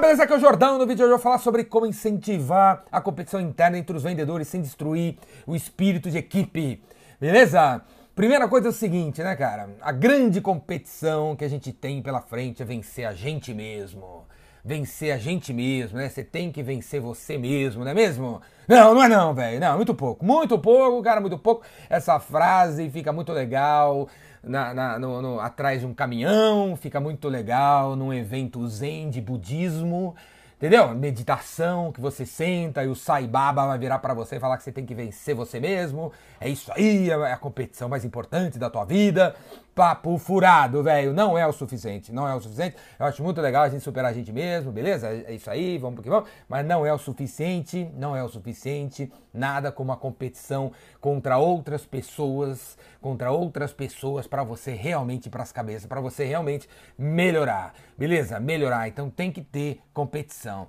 Beleza? Aqui é o Jordão. No vídeo de hoje eu vou falar sobre como incentivar a competição interna entre os vendedores sem destruir o espírito de equipe. Beleza? Primeira coisa é o seguinte, né, cara? A grande competição que a gente tem pela frente é vencer a gente mesmo. Vencer a gente mesmo, né? Você tem que vencer você mesmo, não é mesmo? Não, não é não, velho. Não, muito pouco. Muito pouco, cara, muito pouco. Essa frase fica muito legal na, na, no, no, atrás de um caminhão, fica muito legal num evento zen de budismo, entendeu? Meditação que você senta e o Sai Baba vai virar para você e falar que você tem que vencer você mesmo. É isso aí, é a competição mais importante da tua vida papo furado, velho. Não é o suficiente. Não é o suficiente. Eu acho muito legal a gente superar a gente mesmo, beleza? É isso aí, vamos porque vamos. Mas não é o suficiente. Não é o suficiente. Nada como a competição contra outras pessoas, contra outras pessoas para você realmente para as cabeças, para você realmente melhorar, beleza? Melhorar. Então tem que ter competição.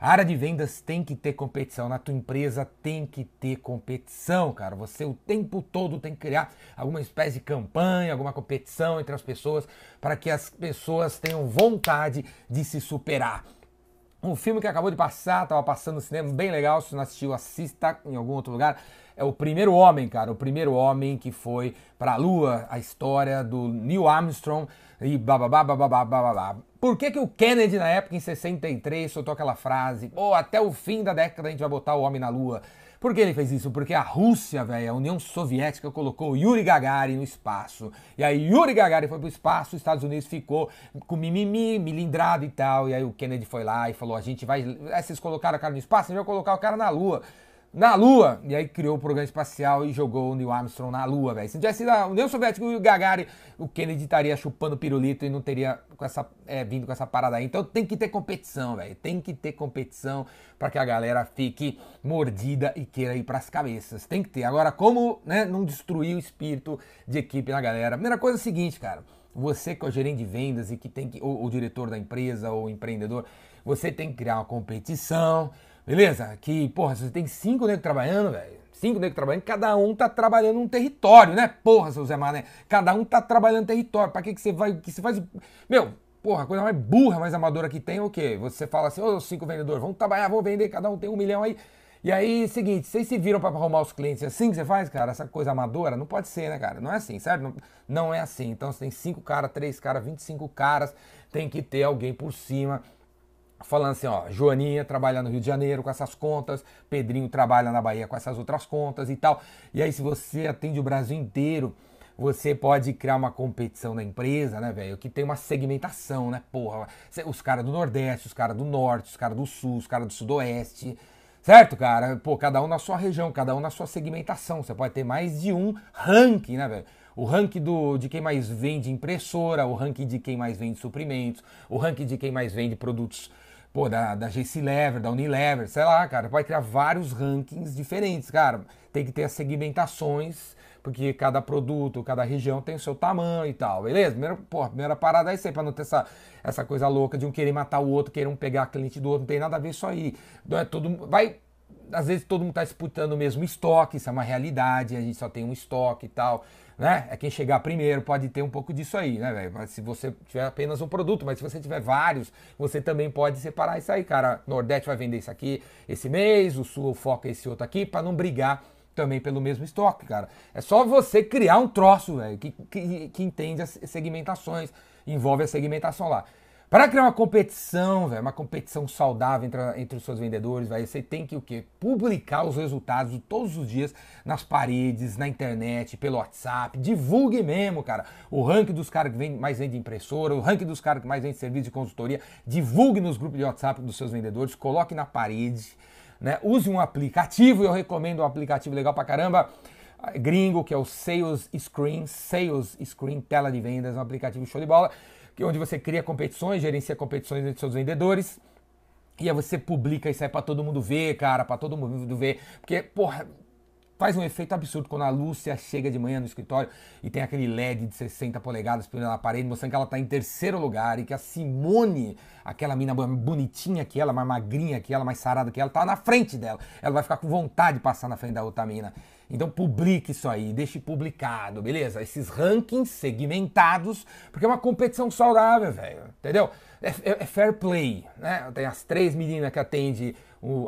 A área de vendas tem que ter competição, na tua empresa tem que ter competição, cara. Você o tempo todo tem que criar alguma espécie de campanha, alguma competição entre as pessoas para que as pessoas tenham vontade de se superar. Um filme que acabou de passar, tava passando no cinema, bem legal. Se não assistiu, assista em algum outro lugar. É o primeiro homem, cara. O primeiro homem que foi para a Lua. A história do Neil Armstrong e bababá, bababá, bababá. Por que, que o Kennedy, na época, em 63, soltou aquela frase? Pô, até o fim da década a gente vai botar o homem na Lua. Por que ele fez isso? Porque a Rússia, velho, a União Soviética colocou Yuri Gagarin no espaço. E aí Yuri Gagarin foi pro espaço, os Estados Unidos ficou com mimimi, milindrado e tal. E aí o Kennedy foi lá e falou: a gente vai. Aí vocês colocaram o cara no espaço, a gente vai colocar o cara na Lua na Lua. E aí criou o programa espacial e jogou o Neil Armstrong na Lua, velho. Se não tivesse sido a União Soviética e o Gagarin, o Kennedy estaria chupando pirulito e não teria com essa, é, vindo com essa parada aí. Então tem que ter competição, velho. Tem que ter competição para que a galera fique mordida e queira ir pras cabeças. Tem que ter. Agora, como né, não destruir o espírito de equipe na galera? Primeira coisa é a seguinte, cara. Você que é o gerente de vendas e que tem que, ou o diretor da empresa ou o empreendedor, você tem que criar uma competição Beleza? Que, porra, você tem cinco negros trabalhando, velho. Cinco negros trabalhando, cada um tá trabalhando um território, né? Porra, seu Zé Mané. Cada um tá trabalhando território. Pra que, que você vai. que você faz. Meu, porra, a coisa mais burra, mais amadora que tem é o quê? Você fala assim, ô, cinco vendedores, vamos trabalhar, vamos vender, cada um tem um milhão aí. E aí, seguinte, vocês se viram para arrumar os clientes assim que você faz, cara? Essa coisa amadora? Não pode ser, né, cara? Não é assim, certo? Não, não é assim. Então, você tem cinco caras, três caras, 25 caras, tem que ter alguém por cima falando assim, ó, Joaninha trabalha no Rio de Janeiro com essas contas, Pedrinho trabalha na Bahia com essas outras contas e tal. E aí, se você atende o Brasil inteiro, você pode criar uma competição na empresa, né, velho? Que tem uma segmentação, né? Porra, os caras do Nordeste, os caras do Norte, os caras do Sul, os caras do Sudoeste. Certo, cara? Pô, cada um na sua região, cada um na sua segmentação. Você pode ter mais de um ranking, né, velho? O ranking do, de quem mais vende impressora, o ranking de quem mais vende suprimentos, o ranking de quem mais vende produtos pô, da, da GC Lever, da Unilever, sei lá, cara, pode criar vários rankings diferentes, cara. Tem que ter as segmentações, porque cada produto, cada região tem o seu tamanho e tal, beleza? Primeira, porra, primeira parada é isso aí, pra não ter essa, essa coisa louca de um querer matar o outro, querer um pegar cliente do outro, não tem nada a ver isso aí. Não é todo vai às vezes todo mundo está disputando o mesmo estoque, isso é uma realidade, a gente só tem um estoque e tal né? É quem chegar primeiro, pode ter um pouco disso aí, né, velho? Se você tiver apenas um produto, mas se você tiver vários, você também pode separar isso aí, cara. Nordeste vai vender isso aqui esse mês, o Sul foca esse outro aqui, para não brigar também pelo mesmo estoque, cara. É só você criar um troço, velho, que, que, que entende as segmentações, envolve a segmentação lá. Para criar uma competição, véio, uma competição saudável entre, entre os seus vendedores, véio, você tem que o quê? Publicar os resultados todos os dias nas paredes, na internet, pelo WhatsApp. Divulgue mesmo, cara. O ranking dos caras que vem, mais vende impressora, o ranking dos caras que mais vende serviço de consultoria. Divulgue nos grupos de WhatsApp dos seus vendedores, coloque na parede. Né? Use um aplicativo, eu recomendo um aplicativo legal pra caramba gringo, que é o Sales Screen, Sales Screen, tela de vendas, um aplicativo show de bola onde você cria competições, gerencia competições entre seus vendedores. E aí você publica isso aí pra todo mundo ver, cara, pra todo mundo ver. Porque, porra, faz um efeito absurdo quando a Lúcia chega de manhã no escritório e tem aquele LED de 60 polegadas na parede, mostrando que ela tá em terceiro lugar e que a Simone, aquela mina bonitinha que ela, mais magrinha que ela, mais sarada que ela, tá na frente dela. Ela vai ficar com vontade de passar na frente da outra mina. Então publique isso aí, deixe publicado, beleza? Esses rankings segmentados, porque é uma competição saudável, velho, entendeu? é, é, é fair play, né? Tem as três meninas que atendem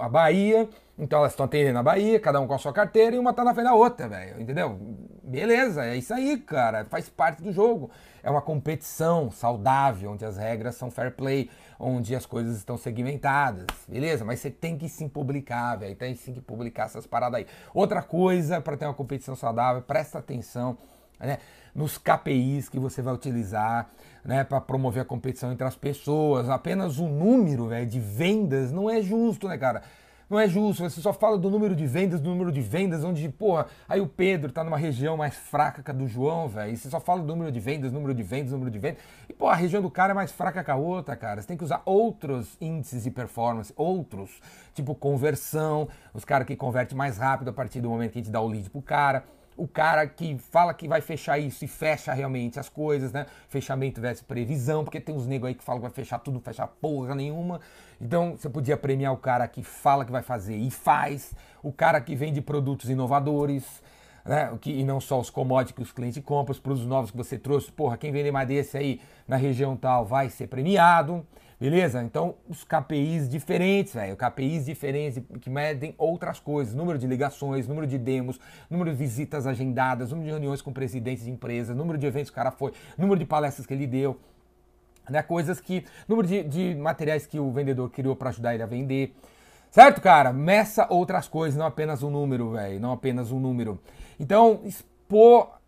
a Bahia, então elas estão atendendo a Bahia, cada um com a sua carteira e uma tá na frente da outra, velho, entendeu? Beleza, é isso aí, cara, faz parte do jogo. É uma competição saudável, onde as regras são fair play, onde as coisas estão segmentadas, beleza? Mas você tem que sim publicar, velho, tem sim que publicar essas paradas aí. Outra coisa, para ter uma competição saudável, presta atenção, né? nos KPIs que você vai utilizar né, para promover a competição entre as pessoas. Apenas o número véio, de vendas não é justo, né, cara? Não é justo, você só fala do número de vendas, do número de vendas, onde, porra, aí o Pedro tá numa região mais fraca que a do João, velho, e você só fala do número de vendas, número de vendas, número de vendas, e, pô, a região do cara é mais fraca que a outra, cara. Você tem que usar outros índices de performance, outros, tipo conversão, os caras que convertem mais rápido a partir do momento que a gente dá o lead pro cara o cara que fala que vai fechar isso e fecha realmente as coisas, né? Fechamento versus previsão, porque tem uns negros aí que falam que vai fechar tudo, não fecha porra nenhuma. Então você podia premiar o cara que fala que vai fazer e faz, o cara que vende produtos inovadores, né? Que, e não só os commodities que os clientes compram, os produtos novos que você trouxe. Porra, quem vender mais desse aí na região tal vai ser premiado. Beleza? Então, os KPIs diferentes, velho. KPIs diferentes que medem outras coisas. Número de ligações, número de demos, número de visitas agendadas, número de reuniões com presidentes de empresas, número de eventos que o cara foi, número de palestras que ele deu. Né? Coisas que. Número de, de materiais que o vendedor criou para ajudar ele a vender. Certo, cara? Meça outras coisas, não apenas um número, velho. Não apenas um número. Então, expor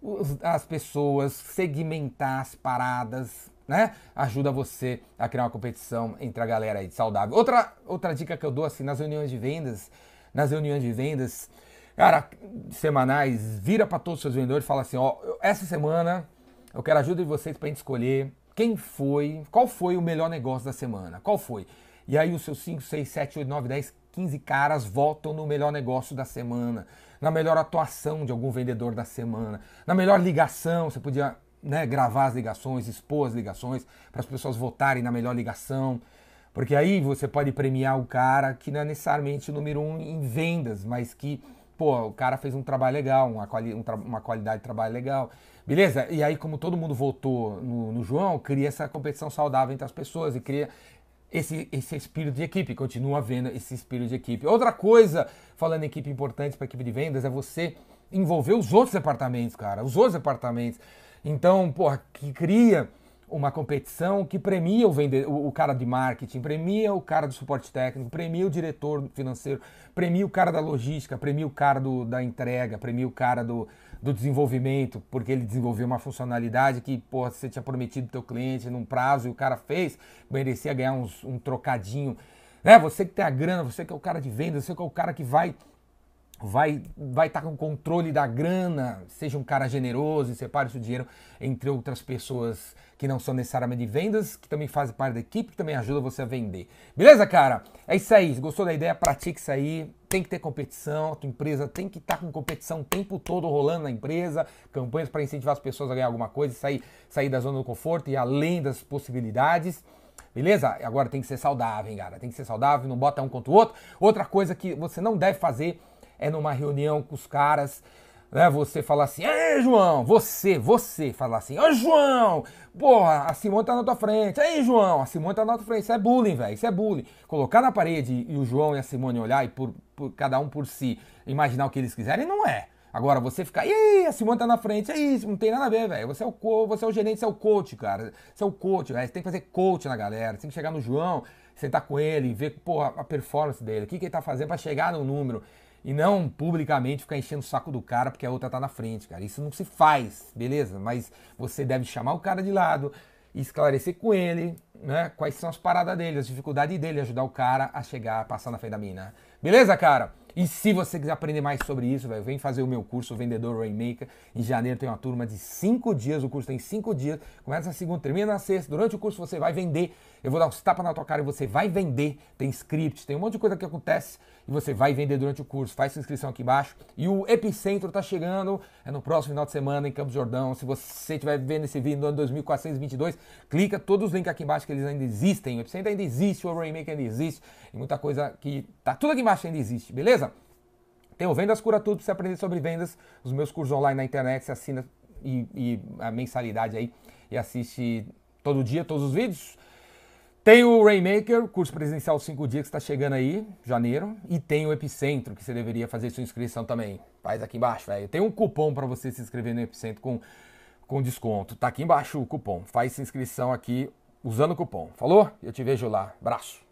as pessoas, segmentar as paradas, né? Ajuda você a criar uma competição entre a galera aí saudável. Outra, outra dica que eu dou assim nas reuniões de vendas, nas reuniões de vendas, cara, semanais, vira para todos os seus vendedores e fala assim, ó, essa semana eu quero ajuda de vocês para gente escolher quem foi, qual foi o melhor negócio da semana, qual foi? E aí os seus 5, 6, 7, 8, 9, 10, 15 caras votam no melhor negócio da semana, na melhor atuação de algum vendedor da semana, na melhor ligação, você podia né, gravar as ligações, expor as ligações, para as pessoas votarem na melhor ligação. Porque aí você pode premiar o cara que não é necessariamente o número um em vendas, mas que, pô, o cara fez um trabalho legal, uma, quali um uma qualidade de trabalho legal. Beleza? E aí, como todo mundo votou no, no João, cria essa competição saudável entre as pessoas e cria esse, esse espírito de equipe, continua havendo esse espírito de equipe. Outra coisa, falando em equipe importante para equipe de vendas, é você envolver os outros departamentos, cara, os outros departamentos. Então, porra, que cria uma competição que premia o, vende, o, o, cara de marketing, premia o cara do suporte técnico, premia o diretor financeiro, premia o cara da logística, premia o cara do, da entrega, premia o cara do, do desenvolvimento, porque ele desenvolveu uma funcionalidade que porra, você tinha prometido teu cliente num prazo e o cara fez, merecia ganhar uns, um trocadinho. Né? Você que tem a grana, você que é o cara de venda, você que é o cara que vai vai vai estar tá com controle da grana, seja um cara generoso e separe seu dinheiro entre outras pessoas que não são necessariamente de vendas, que também fazem parte da equipe, que também ajuda você a vender. Beleza, cara? É isso aí. Gostou da ideia, pratique isso aí. Tem que ter competição, a tua empresa tem que estar tá com competição o tempo todo rolando na empresa, campanhas para incentivar as pessoas a ganhar alguma coisa, sair, sair da zona do conforto e além das possibilidades. Beleza? Agora tem que ser saudável, hein, cara? Tem que ser saudável, não bota um contra o outro. Outra coisa que você não deve fazer é numa reunião com os caras, né? Você falar assim, ei, João, você, você falar assim, ô João, porra, a Simone tá na tua frente, ei, João, a Simone tá na tua frente, isso é bullying, velho, isso é bullying. Colocar na parede e o João e a Simone olhar e por, por, cada um por si imaginar o que eles quiserem, não é. Agora, você ficar, e a Simone tá na frente, é isso, não tem nada a ver, velho. Você é o você é o gerente, você é o coach, cara. Você é o coach, velho. Você tem que fazer coach na galera. Você tem que chegar no João, sentar com ele, ver, pô, a performance dele, o que, que ele tá fazendo para chegar no número. E não publicamente ficar enchendo o saco do cara porque a outra tá na frente, cara. Isso não se faz, beleza? Mas você deve chamar o cara de lado esclarecer com ele, né? Quais são as paradas dele, as dificuldades dele, ajudar o cara a chegar, a passar na frente da mina. Beleza, cara? E se você quiser aprender mais sobre isso, véio, vem fazer o meu curso, Vendedor Rainmaker. Em janeiro tem uma turma de cinco dias, o curso tem cinco dias. Começa na segunda, termina na sexta. Durante o curso você vai vender. Eu vou dar uns tapas na tua cara e você vai vender. Tem script, tem um monte de coisa que acontece e você vai vender durante o curso. Faz sua inscrição aqui embaixo. E o Epicentro está chegando, é no próximo final de semana em Campos Jordão. Se você estiver vendo esse vídeo no ano 2422, clica todos os links aqui embaixo que eles ainda existem. O Epicentro ainda existe, o Rainmaker ainda existe. E muita coisa que tá tudo aqui embaixo ainda existe, beleza? Tem o Vendas Cura Tudo para você aprender sobre vendas. Os meus cursos online na internet, você assina e, e a mensalidade aí e assiste todo dia, todos os vídeos. Tem o Rainmaker, curso presencial 5 dias que está chegando aí, janeiro. E tem o Epicentro, que você deveria fazer sua inscrição também. Faz aqui embaixo, velho. Tem um cupom para você se inscrever no Epicentro com, com desconto. Tá aqui embaixo o cupom. Faz inscrição aqui usando o cupom. Falou? Eu te vejo lá. Abraço.